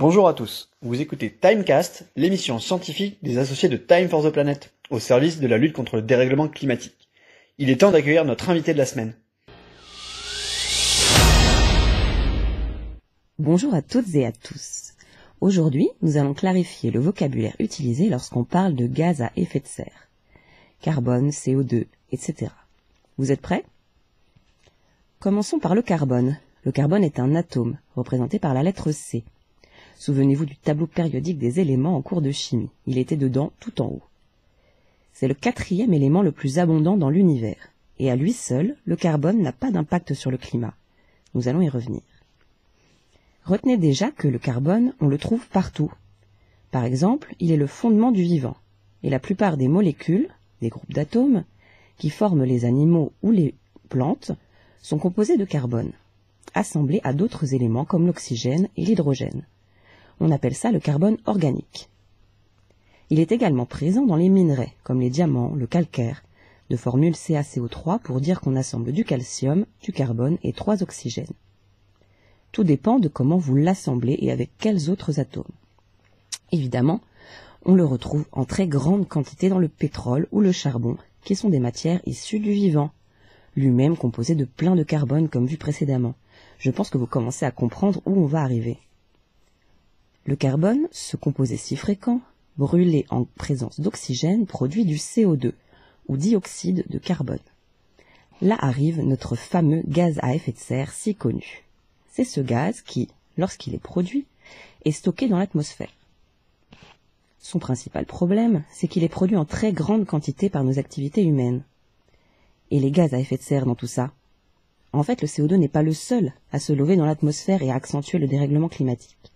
Bonjour à tous, vous écoutez Timecast, l'émission scientifique des associés de Time for the Planet, au service de la lutte contre le dérèglement climatique. Il est temps d'accueillir notre invité de la semaine. Bonjour à toutes et à tous. Aujourd'hui, nous allons clarifier le vocabulaire utilisé lorsqu'on parle de gaz à effet de serre. Carbone, CO2, etc. Vous êtes prêts? Commençons par le carbone. Le carbone est un atome, représenté par la lettre C. Souvenez-vous du tableau périodique des éléments en cours de chimie. Il était dedans tout en haut. C'est le quatrième élément le plus abondant dans l'univers. Et à lui seul, le carbone n'a pas d'impact sur le climat. Nous allons y revenir. Retenez déjà que le carbone, on le trouve partout. Par exemple, il est le fondement du vivant. Et la plupart des molécules, des groupes d'atomes, qui forment les animaux ou les plantes, sont composés de carbone, assemblés à d'autres éléments comme l'oxygène et l'hydrogène. On appelle ça le carbone organique. Il est également présent dans les minerais, comme les diamants, le calcaire, de formule CaCO3 pour dire qu'on assemble du calcium, du carbone et trois oxygènes. Tout dépend de comment vous l'assemblez et avec quels autres atomes. Évidemment, on le retrouve en très grande quantité dans le pétrole ou le charbon, qui sont des matières issues du vivant, lui-même composé de plein de carbone comme vu précédemment. Je pense que vous commencez à comprendre où on va arriver. Le carbone, ce composé si fréquent, brûlé en présence d'oxygène, produit du CO2, ou dioxyde de carbone. Là arrive notre fameux gaz à effet de serre si connu. C'est ce gaz qui, lorsqu'il est produit, est stocké dans l'atmosphère. Son principal problème, c'est qu'il est produit en très grande quantité par nos activités humaines. Et les gaz à effet de serre dans tout ça? En fait, le CO2 n'est pas le seul à se lever dans l'atmosphère et à accentuer le dérèglement climatique.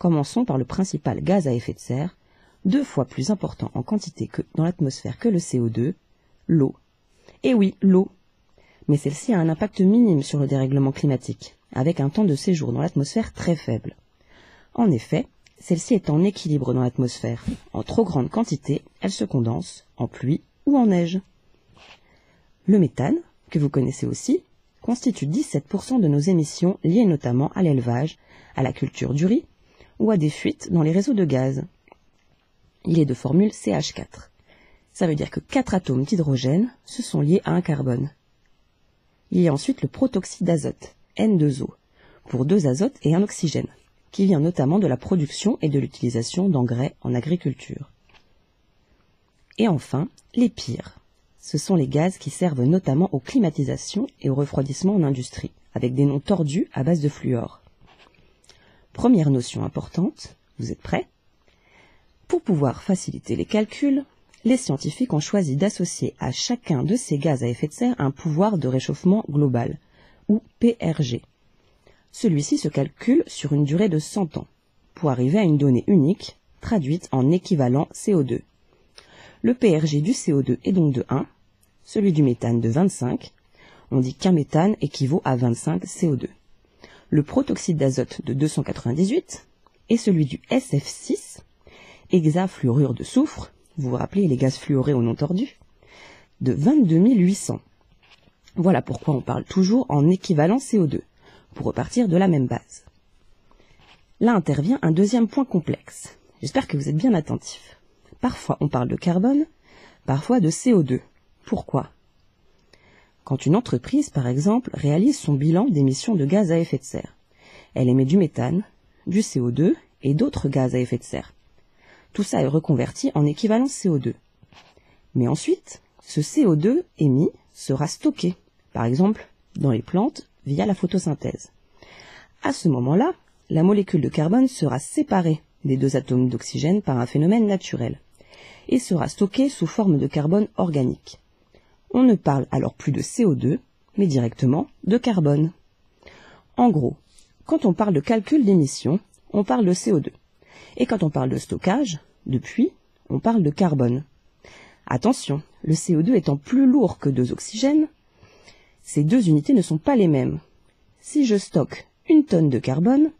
Commençons par le principal gaz à effet de serre, deux fois plus important en quantité que dans l'atmosphère que le CO2, l'eau. Et oui, l'eau. Mais celle-ci a un impact minime sur le dérèglement climatique, avec un temps de séjour dans l'atmosphère très faible. En effet, celle-ci est en équilibre dans l'atmosphère. En trop grande quantité, elle se condense en pluie ou en neige. Le méthane, que vous connaissez aussi, constitue 17% de nos émissions liées notamment à l'élevage, à la culture du riz ou à des fuites dans les réseaux de gaz. Il est de formule CH4. Ça veut dire que quatre atomes d'hydrogène se sont liés à un carbone. Il y a ensuite le protoxyde d'azote, N2O, pour deux azotes et un oxygène, qui vient notamment de la production et de l'utilisation d'engrais en agriculture. Et enfin, les pires. Ce sont les gaz qui servent notamment aux climatisations et au refroidissement en industrie, avec des noms tordus à base de fluor. Première notion importante, vous êtes prêts? Pour pouvoir faciliter les calculs, les scientifiques ont choisi d'associer à chacun de ces gaz à effet de serre un pouvoir de réchauffement global, ou PRG. Celui-ci se calcule sur une durée de 100 ans, pour arriver à une donnée unique, traduite en équivalent CO2. Le PRG du CO2 est donc de 1, celui du méthane de 25, on dit qu'un méthane équivaut à 25 CO2 le protoxyde d'azote de 298 et celui du SF6, hexafluorure de soufre, vous vous rappelez les gaz fluorés au nom tordu, de 22 800. Voilà pourquoi on parle toujours en équivalent CO2, pour repartir de la même base. Là intervient un deuxième point complexe. J'espère que vous êtes bien attentifs. Parfois on parle de carbone, parfois de CO2. Pourquoi? Quand une entreprise, par exemple, réalise son bilan d'émissions de gaz à effet de serre. Elle émet du méthane, du CO2 et d'autres gaz à effet de serre. Tout ça est reconverti en équivalent CO2. Mais ensuite, ce CO2 émis sera stocké, par exemple dans les plantes via la photosynthèse. À ce moment-là, la molécule de carbone sera séparée des deux atomes d'oxygène par un phénomène naturel et sera stockée sous forme de carbone organique on ne parle alors plus de CO2, mais directement de carbone. En gros, quand on parle de calcul d'émissions, on parle de CO2. Et quand on parle de stockage, de puits, on parle de carbone. Attention, le CO2 étant plus lourd que deux oxygènes, ces deux unités ne sont pas les mêmes. Si je stocke une tonne de carbone,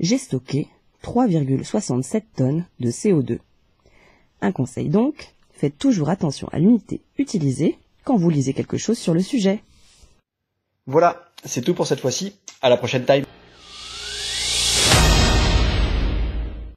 j'ai stocké 3,67 tonnes de CO2. Un conseil donc, faites toujours attention à l'unité utilisée quand vous lisez quelque chose sur le sujet. Voilà, c'est tout pour cette fois-ci. À la prochaine time.